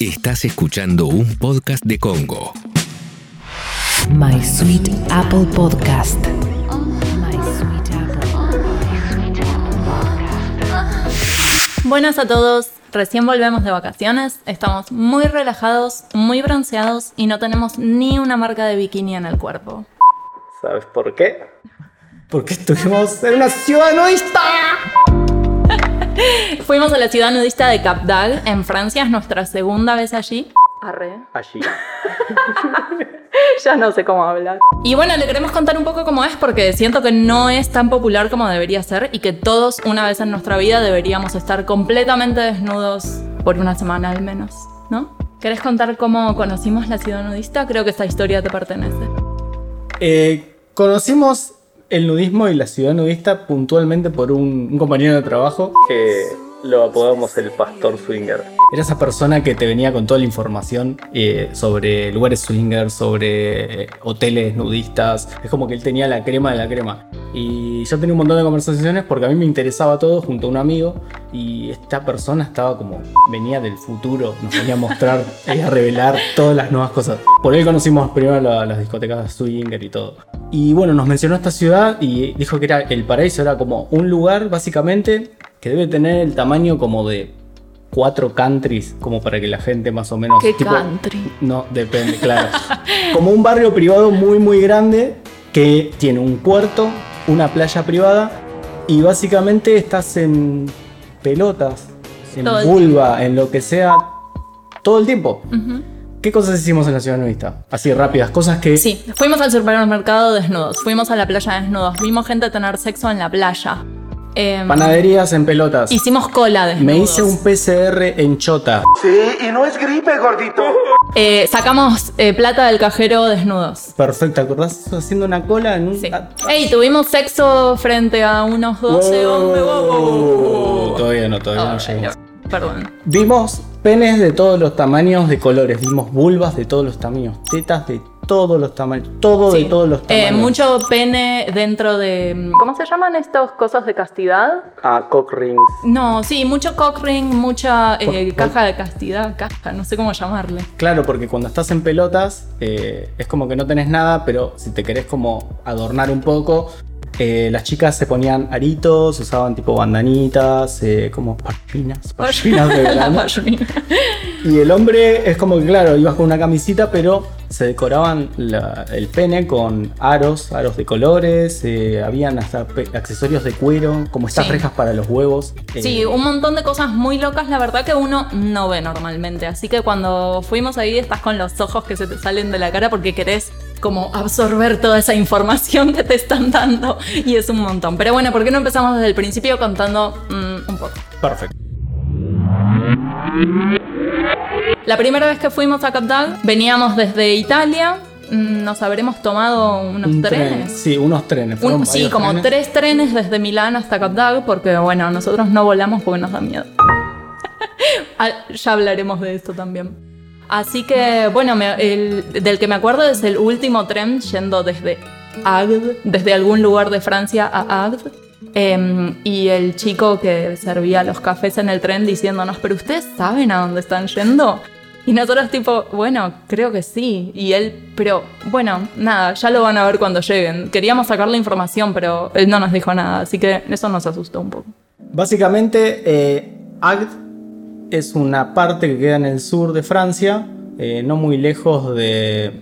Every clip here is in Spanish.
Estás escuchando un podcast de Congo. My Sweet Apple Podcast. My Sweet Apple. Buenas a todos, recién volvemos de vacaciones, estamos muy relajados, muy bronceados y no tenemos ni una marca de bikini en el cuerpo. ¿Sabes por qué? Porque estuvimos en una ciudad nudista. Fuimos a la ciudad nudista de Cap d'Agde, en Francia, es nuestra segunda vez allí. Arre. Allí. ya no sé cómo hablar. Y bueno, le queremos contar un poco cómo es porque siento que no es tan popular como debería ser y que todos una vez en nuestra vida deberíamos estar completamente desnudos por una semana al menos, ¿no? ¿Querés contar cómo conocimos la ciudad nudista? Creo que esta historia te pertenece. Eh, conocimos el nudismo y la ciudad nudista puntualmente por un, compañero de trabajo que lo apodamos el pastor swinger. Era esa persona que te venía con toda la información eh, sobre lugares swinger, sobre eh, hoteles nudistas. Es como que él tenía la crema de la crema. Y yo tenía un montón de conversaciones porque a mí me interesaba todo junto a un amigo. Y esta persona estaba como, venía del futuro, nos venía a mostrar y a revelar todas las nuevas cosas. Por él conocimos primero la- las discotecas swinger y todo. Y bueno, nos mencionó esta ciudad y dijo que era el paraíso, era como un lugar básicamente que debe tener el tamaño como de cuatro countries, como para que la gente más o menos... ¿Qué country? No, depende, claro. como un barrio privado muy, muy grande que tiene un puerto, una playa privada y básicamente estás en pelotas, en Todo vulva, en lo que sea, todo el tiempo. ¿Qué cosas hicimos en la ciudad nudista? Así rápidas, cosas que... Sí, fuimos al supermercado desnudos, fuimos a la playa desnudos, vimos gente tener sexo en la playa. Em, Panaderías en pelotas. hicimos cola desnudos. Me hice un PCR en chota. Sí, y no es gripe, gordito. Eh, sacamos eh, plata del cajero desnudos. Perfecto, ¿te acordás haciendo una cola en un... Sí. ah, Ey, tuvimos sexo frente a unos 12 hombres. Wow, wow, wow, wow. Todavía no, todavía no llegamos. Perdón. Vimos penes de todos los tamaños de colores, vimos vulvas de todos los tamaños, tetas de todos los tamaños, todo Sí. de todos los Eh, tamaños. mucho pene dentro de. ¿Cómo se llaman estas cosas de castidad? Ah, cock rings. No, sí, mucho cock ring, mucha eh, Por- por- caja de castidad, caja, no sé cómo llamarle. Claro, porque cuando estás en pelotas eh, es como que no tenés nada, pero si te querés como adornar un poco, eh, las chicas se ponían aritos, usaban tipo bandanitas, eh, como parchinas, parchinas de verano. Y el hombre es como que, claro, ibas con una camisita, pero se decoraban la- el pene con aros, aros de colores, eh, habían hasta accesorios de cuero, como estas Sí. rejas para los huevos. eh, Sí, un montón de cosas muy locas, la verdad que uno no ve normalmente. Así que cuando fuimos ahí estás con los ojos que se te salen de la cara porque querés como absorber toda esa información que te están dando y es un montón. Pero bueno, ¿por qué no empezamos desde el principio contando mm, un poco? Perfecto. La primera vez que fuimos a Cap d'Agde veníamos desde Italia, mm, nos habremos tomado unos Un tren, trenes. Sí, unos trenes. Un- sí, como trenes. tres trenes desde Milán hasta Cap d'Agde, porque bueno, nosotros no volamos porque nos da miedo. Ah, ya hablaremos de esto también. Así que, bueno, me- el- del que me acuerdo es el último tren yendo desde Agde, desde algún lugar de Francia a Agde. Em, y el chico que servía los cafés en el tren diciéndonos, pero ustedes saben a dónde están yendo. Y nosotros tipo, bueno, creo que sí. Y él, pero bueno, nada, ya lo van a ver cuando lleguen. Queríamos sacar la información, pero él no nos dijo nada, así que eso nos asustó un poco. Básicamente, eh, Agde es una parte que queda en el sur de Francia, eh, no muy lejos de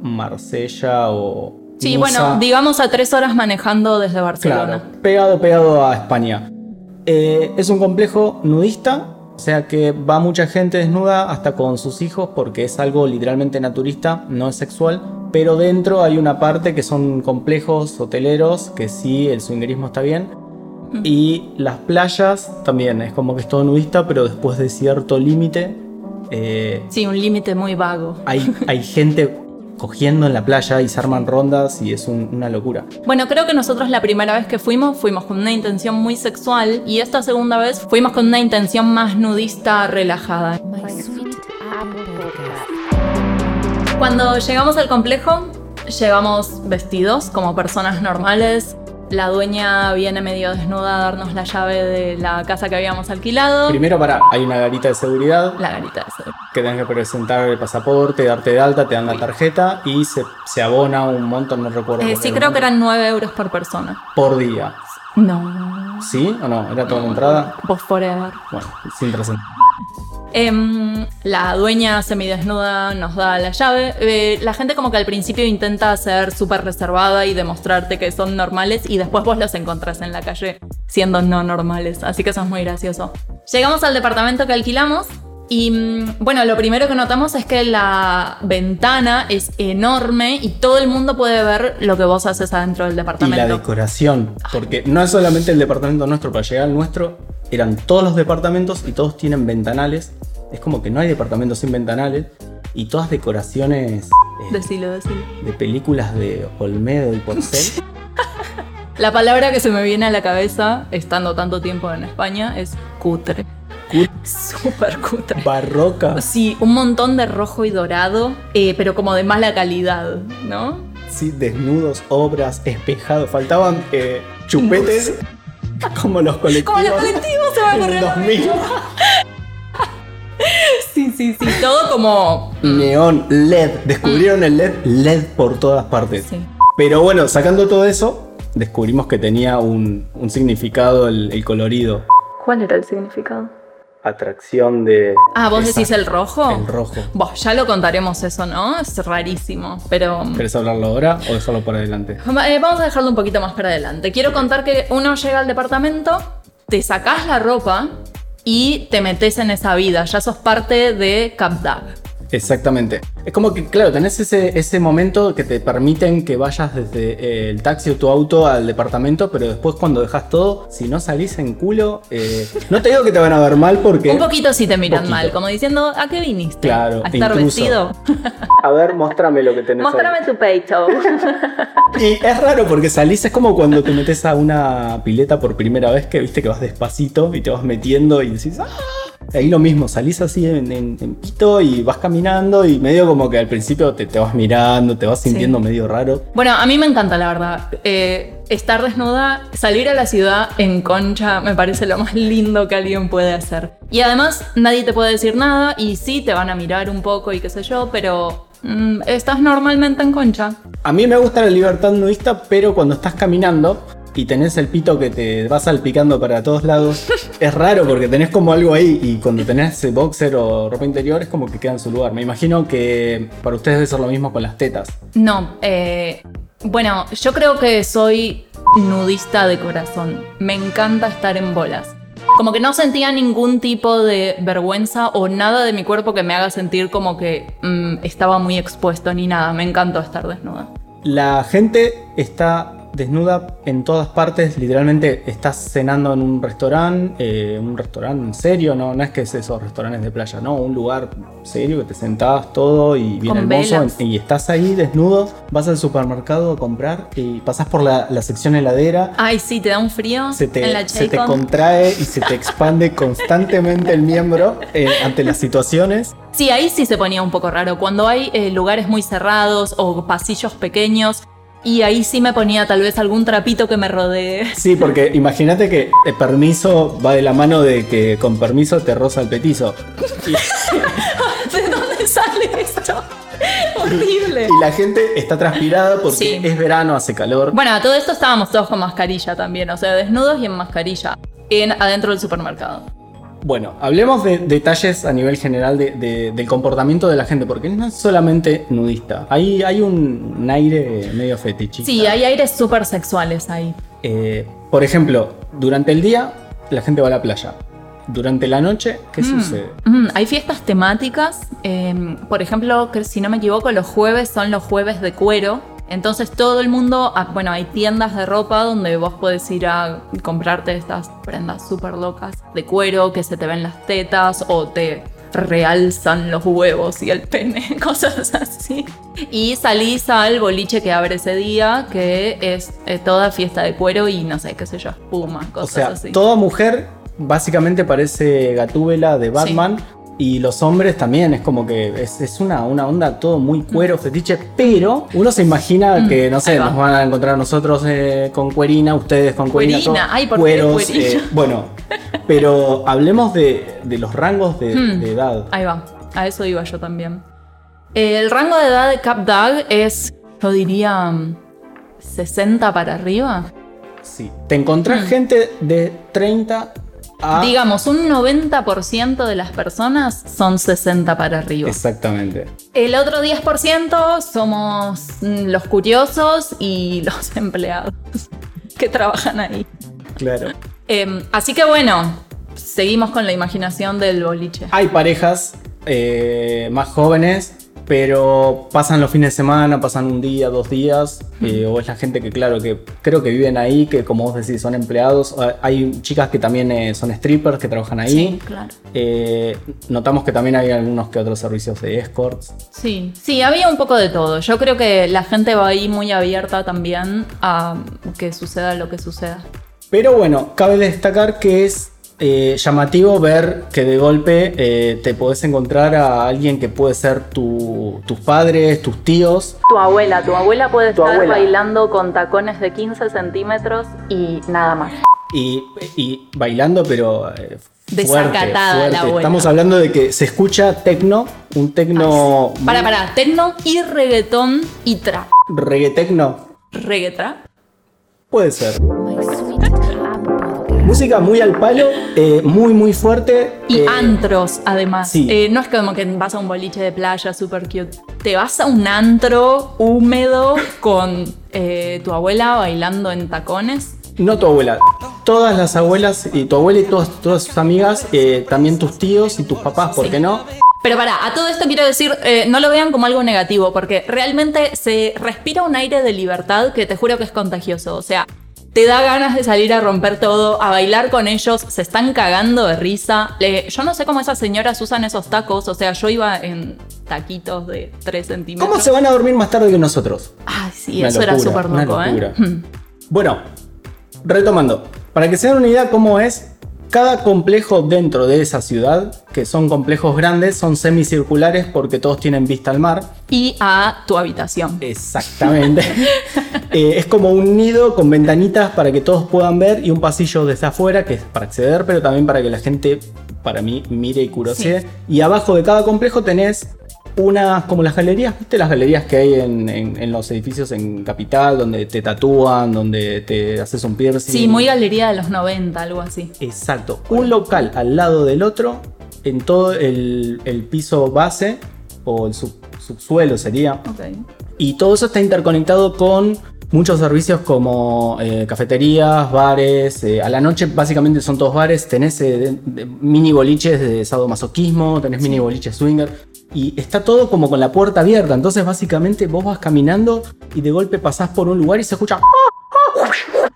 Marsella o. Sí, bueno, digamos a tres horas manejando desde Barcelona. Claro, pegado, pegado a España. Eh, es un complejo nudista, o sea que va mucha gente desnuda hasta con sus hijos porque es algo literalmente naturista, no es sexual. Pero dentro hay una parte que son complejos hoteleros, que sí, el swingerismo está bien. Y las playas también, es como que es todo nudista, pero después de cierto límite eh, Sí, un límite muy vago. hay, hay gente cogiendo en la playa y se arman rondas y es un- una locura. Bueno, creo que nosotros la primera vez que fuimos fuimos con una intención muy sexual y esta segunda vez fuimos con una intención más nudista, relajada. Cuando llegamos al complejo, llegamos vestidos como personas normales. La dueña viene medio desnuda a darnos la llave de la casa que habíamos alquilado. Primero, para, hay una garita de seguridad La garita de seguridad. que tenés que presentar el pasaporte, darte de alta, te dan la tarjeta y se, se abona un monto, no recuerdo. Eh, sí, creo que eran 9 euros por persona. Por día. No. ¿Sí o no? ¿Era toda la entrada? Vos forever. Bueno, sin trascender. Em, la dueña semidesnuda nos da la llave. Eh, la gente como que al principio intenta ser súper reservada y demostrarte que son normales y después vos los encontrás en la calle siendo no normales. Así que eso es muy gracioso. Llegamos al departamento que alquilamos y mm, bueno, lo primero que notamos es que la ventana es enorme y todo el mundo puede ver lo que vos haces adentro del Y la departamento. decoración, porque no es solamente el departamento nuestro, para llegar al nuestro eran todos los departamentos y todos tienen ventanales. Es como que no hay departamentos sin ventanales y todas decoraciones eh, Decilo, decilo. de películas de Olmedo y Porcel. La palabra que se me viene a la cabeza, estando tanto tiempo en España, es cutre. Cut- Súper cutre. barroca. Sí, un montón de rojo y dorado, eh, pero como de mala calidad, ¿no? Sí, desnudos, obras, espejados. Faltaban eh, chupetes como los colectivos. Como los colectivos se el ocurrió. 2000. Sí, sí, sí, todo como... Neón, LED. Descubrieron el LED, LED por todas partes. Sí. Pero bueno, sacando todo eso, descubrimos que tenía un, un significado el, el colorido. ¿Cuál era el significado? Atracción de. Ah, ¿vos decís el rojo? El rojo. Vos, ya lo contaremos eso, ¿no? Es rarísimo, pero... ¿Querés hablarlo ahora o dejarlo para adelante? Eh, vamos a dejarlo un poquito más para adelante. Quiero contar que uno llega al departamento, te sacás la ropa y te metes en esa vida. Ya sos parte de Capdag. Exactamente. Es como que, claro, tenés ese, ese momento que te permiten que vayas desde eh, el taxi o tu auto al departamento, pero después cuando dejas todo, si no salís en culo, eh, no te digo que te van a ver mal porque... Un poquito sí te miran mal, como diciendo, ¿a qué viniste? Claro, ¿A estar intruso. vestido? A ver, mostrame lo que tenés ahí. Mostrame tu pecho. Y es raro porque salís, es como cuando te metes a una pileta por primera vez que viste que vas despacito y te vas metiendo y decís, ¡ah! Ahí lo mismo, salís así en, en- en pito y vas caminando y medio como que al principio te, te vas mirando, te vas sintiendo medio raro. Bueno, a mí me encanta, la verdad. Eh, estar desnuda, salir a la ciudad en concha, me parece lo más lindo que alguien puede hacer. Y además, nadie te puede decir nada y sí te van a mirar un poco y qué sé yo, pero mm, estás normalmente en concha. A mí me gusta la libertad nudista, pero cuando estás caminando y tenés el pito que te va salpicando para todos lados, es raro porque tenés como algo ahí y cuando tenés boxer o ropa interior es como que queda en su lugar. Me imagino que para ustedes debe ser lo mismo con las tetas. No, eh, bueno, yo creo que soy nudista de corazón. Me encanta estar en bolas. Como que no sentía ningún tipo de vergüenza o nada de mi cuerpo que me haga sentir como que mm, estaba muy expuesto ni nada. Me encantó estar desnuda. La gente está desnuda en todas partes, literalmente estás cenando en un restaurante, eh, un restaurante serio, no, no es que es esos restaurantes de playa, no, un lugar serio que te sentás todo y bien Con hermoso velas. y estás ahí desnudo, vas al supermercado a comprar y pasás por la, la sección heladera, Ay, sí, te da un frío se en te, la se te contrae y se te expande constantemente el miembro eh, ante las situaciones. Sí, ahí sí se ponía un poco raro. Cuando hay eh, lugares muy cerrados o pasillos pequeños. Y ahí sí me ponía tal vez algún trapito que me rodee. Sí, porque imagínate que el permiso va de la mano de que con permiso te roza el petizo. ¿De dónde sale esto? Horrible. Y la gente está transpirada porque Sí. es verano, hace calor. Bueno, a todo esto estábamos todos con mascarilla también, o sea, desnudos y en mascarilla, en, adentro del supermercado. Bueno, hablemos de detalles a nivel general de- de- del comportamiento de la gente, porque no es solamente nudista. Hay, hay un, un aire medio fetichista. Sí, hay aires súper sexuales ahí. Eh, por ejemplo, durante el día la gente va a la playa. Durante la noche, ¿qué sucede? Mm, hay fiestas temáticas, eh, por ejemplo, que si no me equivoco, los jueves son los jueves de cuero. Entonces todo el mundo, ah, bueno, hay tiendas de ropa donde vos podés ir a comprarte estas prendas súper locas de cuero que se te ven las tetas o te realzan los huevos y el pene, cosas así. Y salís al boliche que abre ese día, que es eh, toda fiesta de cuero y no sé, qué sé yo, espuma, O cosas sea, así. toda mujer básicamente parece Gatúbela de Batman Y los hombres también, es como que es, es una, una onda todo muy cuero, fetiche, pero uno se imagina que, no sé, Mm. va. nos van a encontrar nosotros eh, con cuerina, ustedes con cuerina. Cuerina, todo, ay, ¿por cueros, eh, bueno, pero hablemos de, de los rangos de, Hmm. de edad. Ahí va, a eso iba yo también. El rango de edad de Capdag es, yo diría, mm, 60 para arriba. Sí. Te encontrás gente de 30 a... Digamos, un 90% de las personas son 60 para arriba. Exactamente. El otro 10% somos mm, los curiosos y los empleados que trabajan ahí. Claro. Em, así que bueno, seguimos con la imaginación del boliche. Hay parejas eh, más jóvenes, pero pasan los fines de semana, pasan un día, dos días, eh, o es la gente que, claro, que creo que viven ahí, que como vos decís, son empleados. Hay chicas que también eh, son strippers, que trabajan ahí. Sí, claro. Eh, notamos que también hay algunos que otros servicios de escorts. Sí, sí, había un poco de todo. Yo creo que la gente va ahí muy abierta también a que suceda lo que suceda. Pero bueno, cabe destacar que es eh, llamativo ver que de golpe eh, te podés encontrar a alguien que puede ser tu- tus padres, tus tíos, Tu abuela, tu abuela puede Tu estar abuela. bailando con tacones de 15 centímetros y nada más. y, y bailando, pero eh, fuerte, Desacatada la abuela. Estamos hablando de que se escucha tecno, un tecno muy- Para, para, tecno y reggaetón y trap. reggaetecno, Reggaetrap. puede ser. Música muy al palo, eh, muy muy fuerte. Y eh, antros, además. sí. Eh, no es como que vas a un boliche de playa super cute. Te vas a un antro húmedo con tu abuela bailando en tacones. No tu abuela, todas las abuelas y tu abuela y todas, todas sus amigas, también tus tíos y tus papás, ¿por Sí. qué no? Pero para, a todo esto quiero decir, eh, no lo vean como algo negativo, porque realmente se respira un aire de libertad que te juro que es contagioso. O sea, te da ganas de salir a romper todo, a bailar con ellos, se están cagando de risa. Le- yo no sé cómo esas señoras usan esos tacos, o sea, yo iba en taquitos de 3 centímetros. ¿Cómo se van a dormir más tarde que nosotros? Ay, sí, Una eso era súper loco, ¿eh? Hmm. Bueno, retomando, para que se den una idea cómo es, cada complejo dentro de esa ciudad, que son complejos grandes, son semicirculares porque todos tienen vista al mar. Y a tu habitación. Exactamente. Eh, es como un nido con ventanitas para que todos puedan ver y un pasillo desde afuera que es para acceder, pero también para que la gente, para mí, mire y curosee. Y abajo de cada complejo tenés unas, como las galerías, ¿viste? Las galerías que hay en, en- en los edificios en Capital, donde te tatúan, donde te haces un piercing. Sí, muy galería de los 90, algo así. Exacto. Un local al lado del otro, en todo el, el piso base, o el sub- subsuelo sería. Ok. Y todo eso está interconectado con muchos servicios como eh, cafeterías, bares. eh, a la noche básicamente son todos bares. Tenés eh, de- de- mini boliches de sadomasoquismo, tenés mini boliches swinger. Y está todo como con la puerta abierta. Entonces básicamente vos vas caminando y de golpe pasás por un lugar y se escucha...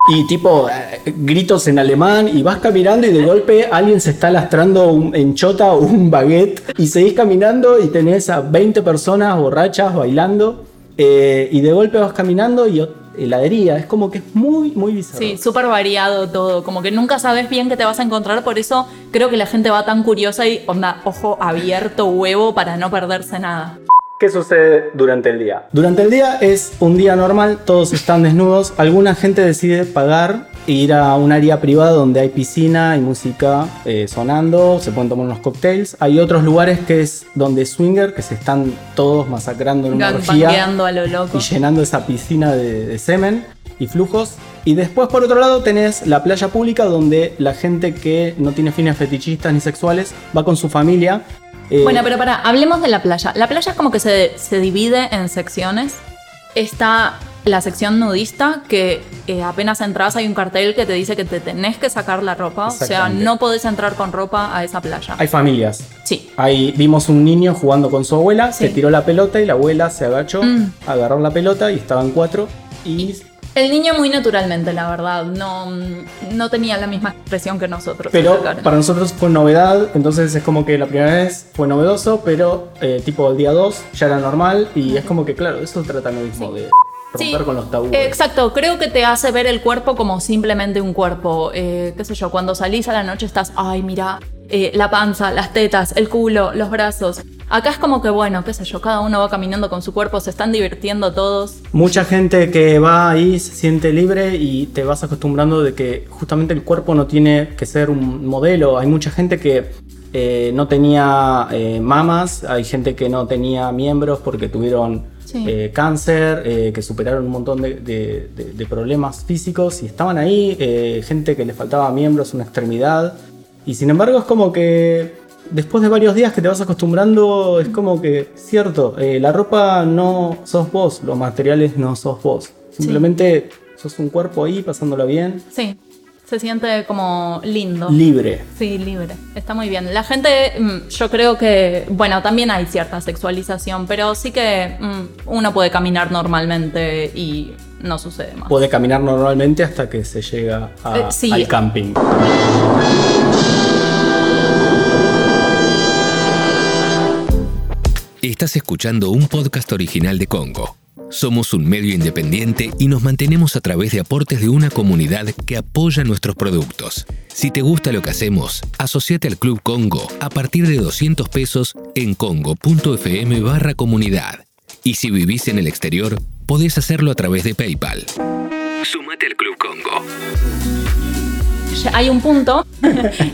Y tipo eh, gritos en alemán y vas caminando y de golpe alguien se está lastrando un- en chota un baguette y seguís caminando y tenés a 20 personas borrachas bailando eh, y de golpe vas caminando y heladería, es como que es muy, muy bizarro. Sí, súper variado todo. Como que nunca sabes bien qué te vas a encontrar. Por eso creo que la gente va tan curiosa y onda, ojo abierto, huevo, para no perderse nada. ¿Qué sucede durante el día? Durante el día es un día normal, todos están desnudos. Alguna gente decide pagar ir a un área privada donde hay piscina y música eh, sonando, se pueden tomar unos cocktails. Hay otros lugares que es donde swinger, que se están todos masacrando en una orgía Ganpangueando a lo loco. y llenando esa piscina de, de semen y flujos. Y después, por otro lado, tenés la playa pública donde la gente que no tiene fines fetichistas ni sexuales va con su familia. eh, Bueno, pero para, hablemos de la playa. La playa es como que se, se divide en secciones. Está la sección nudista, que eh, apenas entras hay un cartel que te dice que te tenés que sacar la ropa. O sea, no podés entrar con ropa a esa playa. Hay familias. Sí. Ahí vimos un niño jugando con su abuela, Sí. se tiró la pelota y la abuela se agachó, Mm. agarró la pelota y estaban cuatro. Y, El niño muy naturalmente, la verdad. No, no tenía la misma expresión que nosotros. pero para nosotros fue novedad, entonces es como que la primera vez fue novedoso, pero eh, tipo el día 2 ya era normal y es como que claro, eso trata lo mismo de romper Sí. con los tabúes. Exacto, creo que te hace ver el cuerpo como simplemente un cuerpo. Eh, qué sé yo, cuando salís a la noche estás, ay, mira, eh, la panza, las tetas, el culo, los brazos. Acá es como que, bueno, qué sé yo, cada uno va caminando con su cuerpo, se están divirtiendo todos. Mucha gente que va ahí se siente libre y te vas acostumbrando de que justamente el cuerpo no tiene que ser un modelo. Hay mucha gente que eh, no tenía eh, mamas, hay gente que no tenía miembros porque tuvieron Sí. eh, cáncer, eh, que superaron un montón de, de- de- de problemas físicos y estaban ahí, eh, gente que le faltaba miembros, una extremidad. Y sin embargo es como que después de varios días que te vas acostumbrando, es como que, cierto, la ropa no sos vos, los materiales no sos vos. Simplemente sos un cuerpo ahí pasándola bien, Sí, se siente como lindo. libre. Sí, libre. Está muy bien. La gente, mm, yo creo que, bueno, también hay cierta sexualización, pero sí que mm, uno puede caminar normalmente y no sucede más. Puede caminar normalmente hasta que se llega a- Eh, sí. al camping. Estás escuchando un podcast original de Congo. Somos un medio independiente y nos mantenemos a través de aportes de una comunidad que apoya nuestros productos. Si te gusta lo que hacemos, asociate al Club Congo a partir de 200 pesos en congo.fm barra comunidad. Y si vivís en el exterior, podés hacerlo a través de PayPal. Sumate al Club Congo. Hay un punto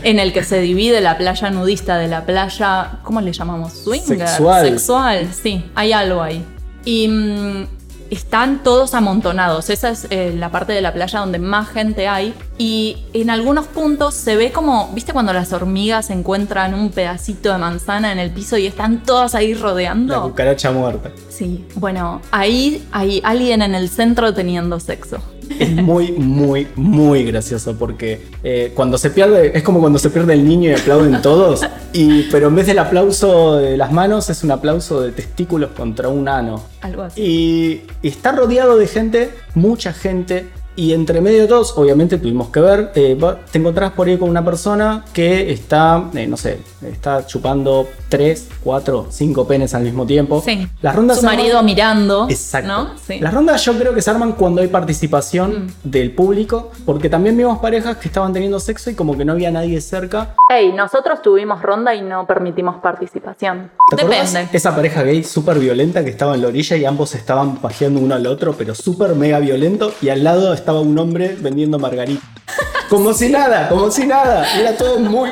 en el que se divide la playa nudista de la playa, ¿cómo le llamamos? Swinger. Sexual. Sexual, sí, hay algo ahí. Y mm, están todos amontonados. Esa es eh, la parte de la playa donde más gente hay. Y en algunos puntos se ve como, ¿viste cuando las hormigas encuentran un pedacito de manzana en el piso y están todas ahí La rodeando? cucaracha muerta. Sí, bueno, ahí hay alguien en el centro teniendo sexo. Es muy, muy, muy gracioso porque eh, cuando se pierde, es como cuando se pierde el niño y aplauden todos, y, pero en vez del aplauso de las manos es un aplauso de testículos contra un ano. Algo así. Y, y está rodeado de gente, mucha gente, y entre medio de todos, obviamente tuvimos que ver, eh, te encontrás por ahí con una persona que está, eh, no sé, está chupando 3, 4, 5 penes al mismo tiempo. Sí. Las rondas Su se arman- marido mirando. Exacto. ¿No? Sí. Las rondas yo creo que se arman cuando hay participación del público, porque también vimos parejas que estaban teniendo sexo y como que no había nadie cerca. Hey, nosotros tuvimos ronda y no permitimos participación. ¿Te Depende. esa pareja gay súper violenta que estaba en la orilla y ambos estaban pajeando uno al otro, pero súper mega violento, y al lado estaba un hombre vendiendo margarita. Como si nada, como si nada. Era todo muy...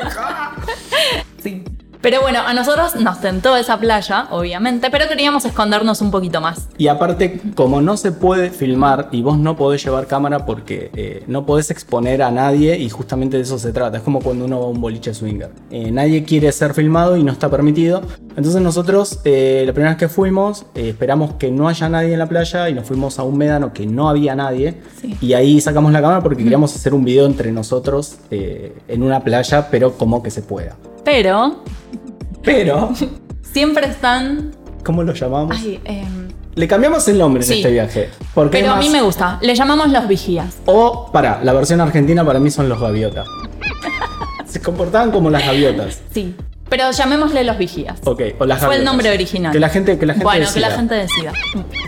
Pero bueno, a nosotros nos tentó esa playa, obviamente, pero queríamos escondernos un poquito más. Y aparte, como no se puede filmar y vos no podés llevar cámara porque eh, no podés exponer a nadie y justamente de eso se trata. Es como cuando uno va a un boliche swinger. Eh, nadie quiere ser filmado y no está permitido. Entonces nosotros, eh, la primera vez que fuimos, eh, esperamos que no haya nadie en la playa y nos fuimos a un médano que no había nadie. Sí. Y ahí sacamos la cámara porque queríamos hacer un video entre nosotros eh, en una playa, pero como que se pueda. Pero Pero, siempre están. ¿cómo lo llamamos? Ay, em, Le cambiamos el nombre en este viaje. Porque pero a mí me gusta. Le llamamos los vigías. O, para, la versión argentina para mí son los gaviotas. Se comportaban como las gaviotas. Sí. Pero llamémosle los vigías. Ok, o las Fue el nombre original. Que la gente, que la gente bueno, que la gente decida.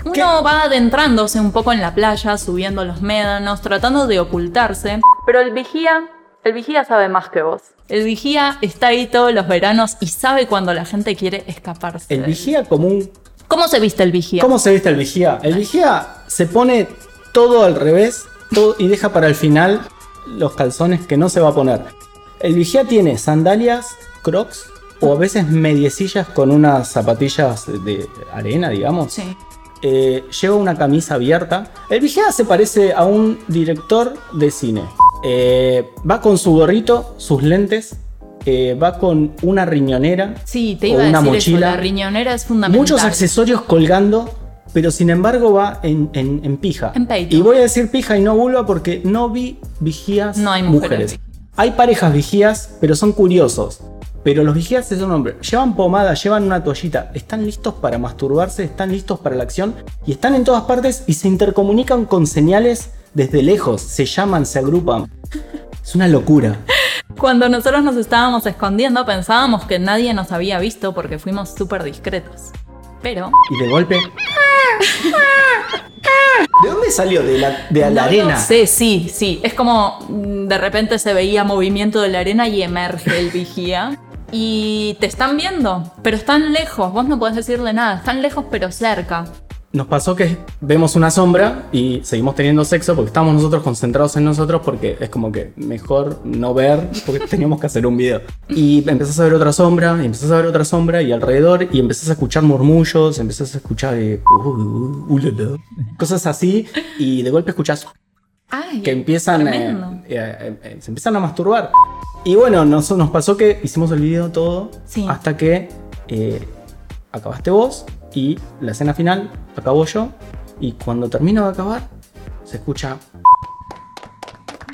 Uno va adentrándose un poco en la playa, subiendo los médanos, tratando de ocultarse. Pero el vigía, el vigía sabe más que vos. El vigía está ahí todos los veranos y sabe cuando la gente quiere escaparse. El vigía como un... ¿Cómo se viste el vigía? ¿Cómo se viste el vigía? El vigía se pone todo al revés todo, y deja para el final los calzones que no se va a poner. El vigía tiene sandalias, crocs o a veces mediecillas con unas zapatillas de arena, digamos. Sí. eh, lleva una camisa abierta. El vigía se parece a un director de cine. Eh, va con su gorrito, sus lentes, eh, va con una riñonera. Sí, te o a una decir mochila. eso. La riñonera es fundamental. Muchos accesorios colgando, pero sin embargo va en, en- en pija. En peito. Y voy a decir pija y no vulva porque no vi vigías No hay mujeres. Hay parejas vigías, pero son curiosos. Pero los vigías son hombres. Llevan pomada, llevan una toallita. Están listos para masturbarse, están listos para la acción. Y están en todas partes y se intercomunican con señales desde lejos. Se llaman, se agrupan. Es una locura. Cuando nosotros nos estábamos escondiendo, pensábamos que nadie nos había visto porque fuimos súper discretos. Pero Y de golpe. ¿De dónde salió? De la, de la No arena. lo sé, sí, sí. Es como mm, de repente se veía movimiento de la arena y emerge el vigía. Y te están viendo, pero están lejos. Vos no podés decirle nada. Están lejos, pero cerca. Nos pasó que vemos una sombra y seguimos teniendo sexo porque estábamos nosotros concentrados en nosotros porque es como que mejor no ver porque teníamos que hacer un video. Y empezás a ver otra sombra, y empezás a ver otra sombra y alrededor y empezás a escuchar murmullos, empezás a escuchar eh, uh, uh, uh, cosas así y de golpe escuchás Ay, que empiezan eh, eh, eh, se empiezan a masturbar. Y bueno, nos, nos pasó que hicimos el video todo Sí. hasta que eh, acabaste vos y la escena final acabó yo y cuando termino de acabar se escucha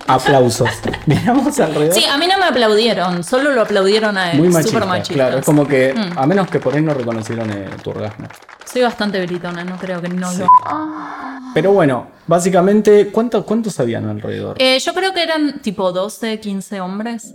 aplausos. Miramos alrededor. Sí, a mí no me aplaudieron, solo lo aplaudieron a él. Muy machista, machistas. claro. Es como que, Mm. a menos que por ahí no reconocieron eh, tu orgasmo. Soy bastante gritona, no creo que no lo. Pero bueno, básicamente, ¿cuántos, cuántos habían alrededor? Eh, yo creo que eran tipo 12, 15 hombres.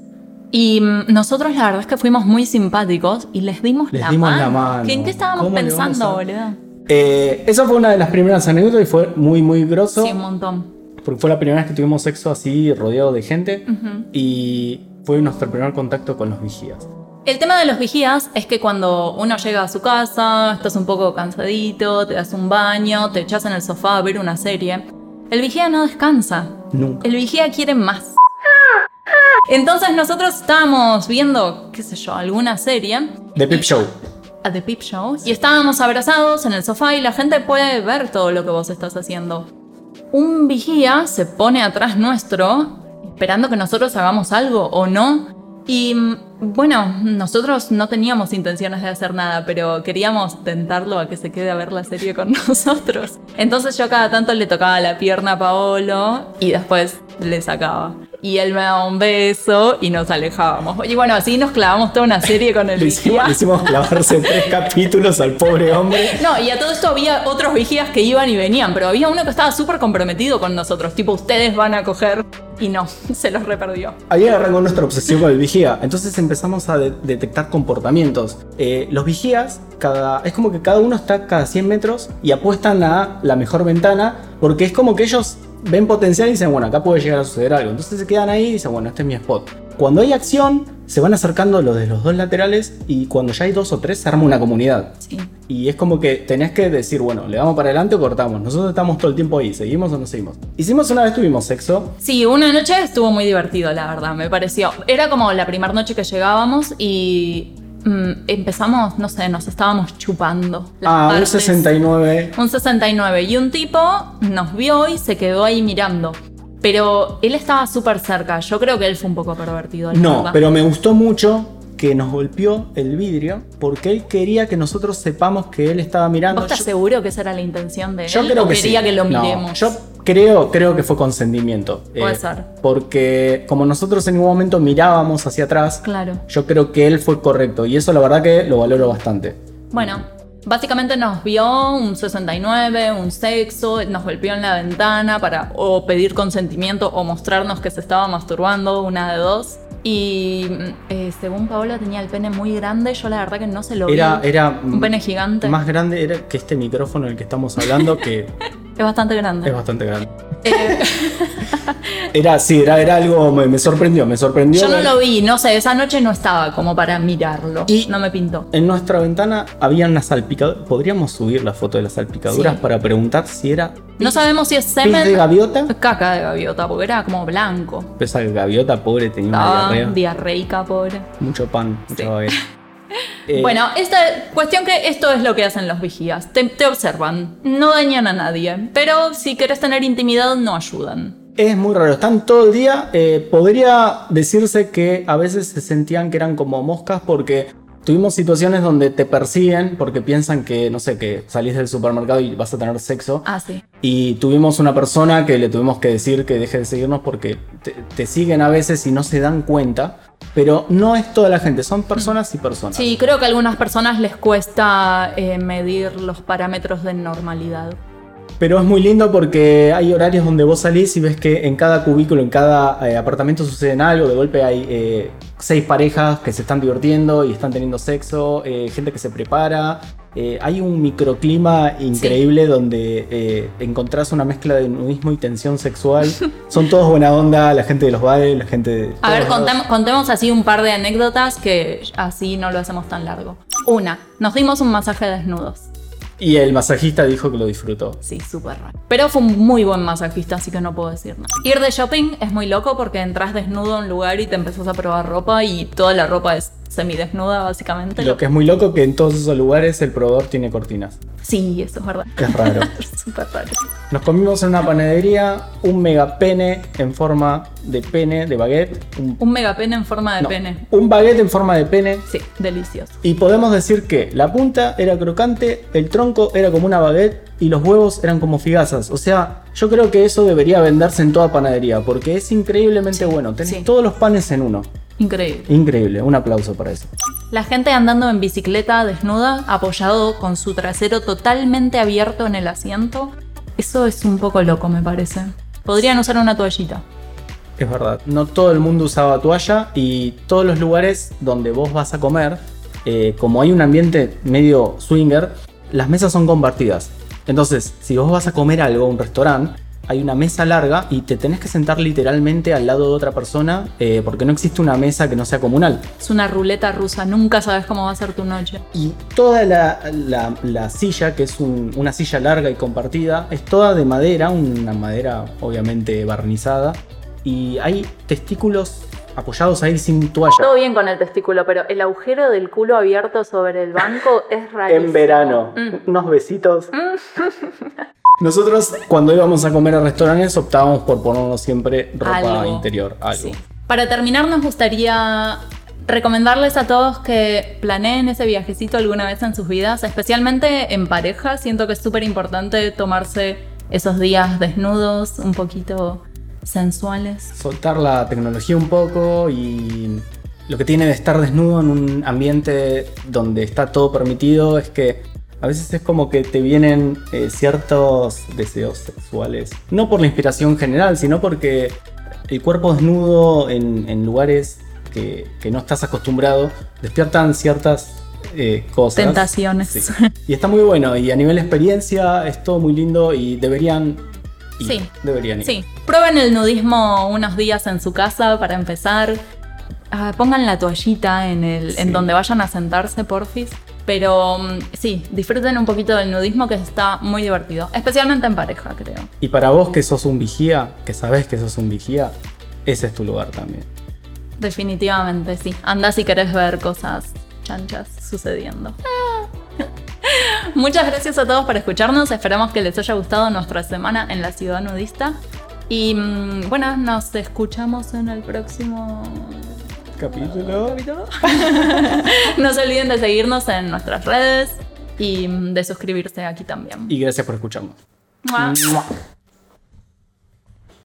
Y mm, nosotros la verdad es que fuimos muy simpáticos y les dimos, Les la, dimos mano. la mano. ¿En qué estábamos ¿Cómo le vamos pensando, a- boludo? Eh, esa fue una de las primeras anécdotas y fue muy, muy grosso. Sí, un montón. Porque fue la primera vez que tuvimos sexo así rodeado de gente. Y fue nuestro primer contacto con los vigías. El tema de los vigías es que cuando uno llega a su casa, estás un poco cansadito, te das un baño, te echas en el sofá a ver una serie, el vigía no descansa. Nunca. El vigía quiere más. Entonces nosotros estábamos viendo, qué sé yo, alguna serie The Pip Show. a The Peep Show y estábamos abrazados en el sofá y la gente puede ver todo lo que vos estás haciendo. Un vigía se pone atrás nuestro esperando que nosotros hagamos algo o no. Y mm, bueno, nosotros no teníamos intenciones de hacer nada, pero queríamos tentarlo a que se quede a ver la serie con nosotros. Entonces yo cada tanto le tocaba la pierna a Paolo y después le sacaba. Y él me daba un beso y nos alejábamos. Y bueno, así nos clavamos toda una serie con el Le vigía. hicimos, le hicimos clavarse tres capítulos al pobre hombre. No, y a todo esto había otros vigías que iban y venían, pero había uno que estaba súper comprometido con nosotros, tipo, ustedes van a coger, y no, se los reperdió. Ahí arrancó nuestra obsesión con el vigía. Entonces empezamos a de- detectar comportamientos. Eh, los vigías, cada, es como que cada uno está cada 100 metros y apuestan a la mejor ventana porque es como que ellos ven potencial y dicen, bueno, acá puede llegar a suceder algo. Entonces se quedan ahí y dicen, bueno, este es mi spot. Cuando hay acción, se van acercando los de los dos laterales y cuando ya hay dos o tres, se arma una comunidad. Sí. Y es como que tenés que decir, bueno, le damos para adelante o cortamos. Nosotros estamos todo el tiempo ahí, ¿seguimos o no seguimos? Hicimos una vez, tuvimos sexo. Sí, una noche estuvo muy divertido, la verdad, me pareció. Era como la primera noche que llegábamos y empezamos, no sé, nos estábamos chupando. Ah, un partes. 69. Un 69. Y un tipo nos vio y se quedó ahí mirando. Pero él estaba súper cerca. Yo creo que él fue un poco pervertido. No, verdad. pero me gustó mucho que nos golpeó el vidrio porque él quería que nosotros sepamos que él estaba mirando. ¿Vos estás seguro que esa era la intención de él? Yo creo ¿O que quería sí. que lo No, yo creo, creo que fue consentimiento. eh, Puede ser. Porque como nosotros en ningún momento mirábamos hacia atrás, Claro. yo creo que él fue correcto. Y eso la verdad que lo valoro bastante. Bueno, básicamente nos vio un 69, un sexo, nos golpeó en la ventana para o pedir consentimiento o mostrarnos que se estaba masturbando, una de dos. Y mm, eh, según Paola tenía el pene muy grande, yo la verdad que no se lo Era, vi. era un pene gigante. más grande era que este micrófono en el que estamos hablando, que Es bastante grande. es bastante grande. Eh, Era, sí, era, era algo, me, me sorprendió, me sorprendió. yo no ver- lo vi, no sé, esa noche no estaba como para mirarlo. Y- no me pintó. En nuestra ventana había una salpicadura. Podríamos subir la foto de las salpicaduras Sí. para preguntar si era No sabemos si es semen. de gaviota. Caca de gaviota, porque era como blanco. Esa gaviota pobre tenía una diarrea. diarreica, pobre. Mucho pan, mucha Sí. Eh, Bueno, esta cuestión que esto es lo que hacen los vigías. Te, te observan, no dañan a nadie, pero si quieres tener intimidad no ayudan. Es muy raro, están todo el día. eh, podría decirse que a veces se sentían que eran como moscas porque tuvimos situaciones donde te persiguen porque piensan que, no sé, que salís del supermercado y vas a tener sexo. Ah, sí. Y tuvimos una persona que le tuvimos que decir que deje de seguirnos porque te, te siguen a veces y no se dan cuenta. Pero no es toda la gente, son personas y personas. Sí, creo que a algunas personas les cuesta eh, medir los parámetros de normalidad. Pero es muy lindo porque hay horarios donde vos salís y ves que en cada cubículo, en cada eh, apartamento suceden algo. De golpe hay eh, seis parejas que se están divirtiendo y están teniendo sexo, eh, gente que se prepara. eh, hay un microclima increíble donde eh, encontrás una mezcla de nudismo y tensión sexual. Son todos buena onda, la gente de los bares, la gente de... A ver, contem- contemos así un par de anécdotas que así no lo hacemos tan largo. Una, nos dimos un masaje desnudos. Y el masajista dijo que lo disfrutó. Sí, súper raro. Pero fue un muy buen masajista, así que no puedo decir nada. Ir de shopping es muy loco porque entras desnudo a un lugar y te empezás a probar ropa y toda la ropa es semidesnuda, básicamente. Lo que es muy loco que en todos esos lugares el probador tiene cortinas. Sí, eso es verdad. Es raro. súper raro. Nos comimos en una panadería un mega pene en forma de pene, de baguette. Un, Un megapene en forma de no, pene. un baguette en forma de pene. Sí, delicioso. Y podemos decir que la punta era crocante, el tronco era como una baguette y los huevos eran como figazas. O sea, yo creo que eso debería venderse en toda panadería porque es increíblemente bueno. Tenés sí. todos los panes en uno. Increíble. Increíble, un aplauso para eso. La gente andando en bicicleta desnuda, apoyado con su trasero totalmente abierto en el asiento. Eso es un poco loco, me parece. Podrían usar una toallita. Es verdad, no todo el mundo usaba toalla y todos los lugares donde vos vas a comer, eh, como hay un ambiente medio swinger, las mesas son compartidas. Entonces, si vos vas a comer algo, a un restaurante, hay una mesa larga y te tenés que sentar literalmente al lado de otra persona eh, porque no existe una mesa que no sea comunal. Es una ruleta rusa, nunca sabes cómo va a ser tu noche. Y toda la, la- la silla, que es un- una silla larga y compartida, es toda de madera, una madera obviamente barnizada. Y hay testículos apoyados ahí sin toalla. Todo bien con el testículo, pero el agujero del culo abierto sobre el banco es rarísimo. En verano. Mm. Unos besitos. Nosotros cuando íbamos a comer a restaurantes optábamos por ponernos siempre ropa Algo. interior. Algo. Sí. Para terminar, nos gustaría recomendarles a todos que planeen ese viajecito alguna vez en sus vidas, especialmente en pareja. Siento que es súper importante tomarse esos días desnudos, un poquito sensuales. soltar la tecnología un poco y lo que tiene de estar desnudo en un ambiente donde está todo permitido es que a veces es como que te vienen eh, ciertos deseos sexuales. No por la inspiración general, sino porque el cuerpo desnudo en, en lugares que, que no estás acostumbrado despiertan ciertas eh, cosas. Tentaciones. Sí. Y está muy bueno y a nivel experiencia es todo muy lindo y deberían ir. Sí. Deberían ir. Sí, prueben el nudismo unos días en su casa para empezar. Ah, pongan la toallita en, el, Sí. en donde vayan a sentarse, porfis. Pero mm, sí, disfruten un poquito del nudismo que está muy divertido. Especialmente en pareja, creo. Y para vos que sos un vigía, que sabés que sos un vigía, ese es tu lugar también. Definitivamente, sí. Anda si querés ver cosas chanchas sucediendo. Muchas gracias a todos por escucharnos. Esperamos que les haya gustado nuestra semana en la ciudad nudista. Y mm, bueno, nos escuchamos en el próximo Capítulo. No se olviden de seguirnos en nuestras redes y de suscribirse aquí también. Y gracias por escucharnos. Mua. Mua.